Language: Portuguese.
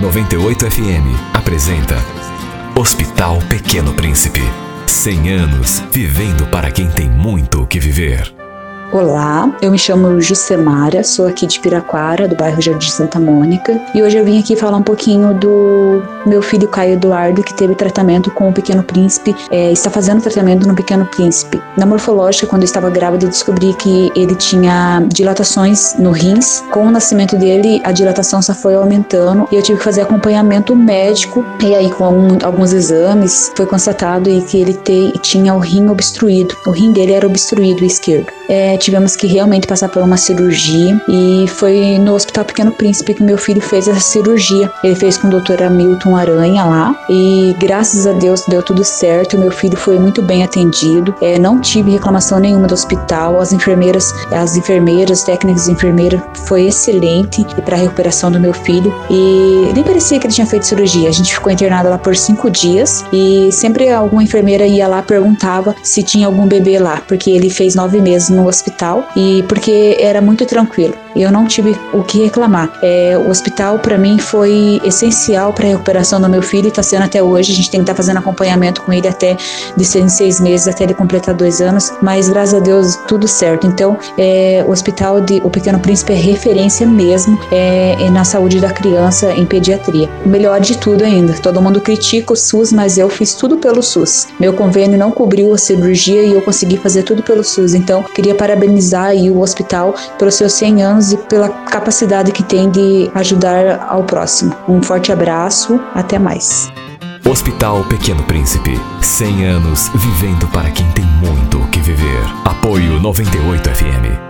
98 FM apresenta Hospital Pequeno Príncipe. 100 anos vivendo para quem tem muito o que viver. Olá, eu me chamo Jusemara, sou aqui de Piraquara, do bairro Jardim Santa Mônica, e hoje eu vim aqui falar um pouquinho do meu filho Caio Eduardo, que teve tratamento com o Pequeno Príncipe, é, está fazendo tratamento no Pequeno Príncipe. Na morfológica, quando eu estava grávida, eu descobri que ele tinha dilatações no rins. Com o nascimento dele, a dilatação só foi aumentando e eu tive que fazer acompanhamento médico. E aí, com alguns exames, foi constatado que ele te, tinha o rim obstruído. O rim dele era obstruído esquerdo. É, tivemos que realmente passar por uma cirurgia e foi no Hospital Pequeno Príncipe que meu filho fez essa cirurgia. Ele fez com o Dr. Hamilton Aranha lá e graças a Deus deu tudo certo. Meu filho foi muito bem atendido. É, não tive reclamação nenhuma do hospital. As enfermeiras, as enfermeiras, técnicas de enfermeira foi excelente para a recuperação do meu filho e nem parecia que ele tinha feito cirurgia. A gente ficou internado lá por cinco dias e sempre alguma enfermeira ia lá perguntava se tinha algum bebê lá, porque ele fez nove meses no hospital hospital e porque era muito tranquilo. Eu não tive o que reclamar. É, o hospital para mim foi essencial para a recuperação do meu filho e está sendo até hoje. A gente tem que estar tá fazendo acompanhamento com ele até de seis seis meses até ele completar dois anos. Mas graças a Deus tudo certo. Então é, o hospital de o Pequeno Príncipe é referência mesmo é, é na saúde da criança em pediatria. O melhor de tudo ainda. Todo mundo critica o SUS, mas eu fiz tudo pelo SUS. Meu convênio não cobriu a cirurgia e eu consegui fazer tudo pelo SUS. Então queria parabenizar o hospital pelos seus 100 anos e pela capacidade que tem de ajudar ao próximo. Um forte abraço, até mais. Hospital Pequeno Príncipe. 100 anos vivendo para quem tem muito o que viver. Apoio 98 FM.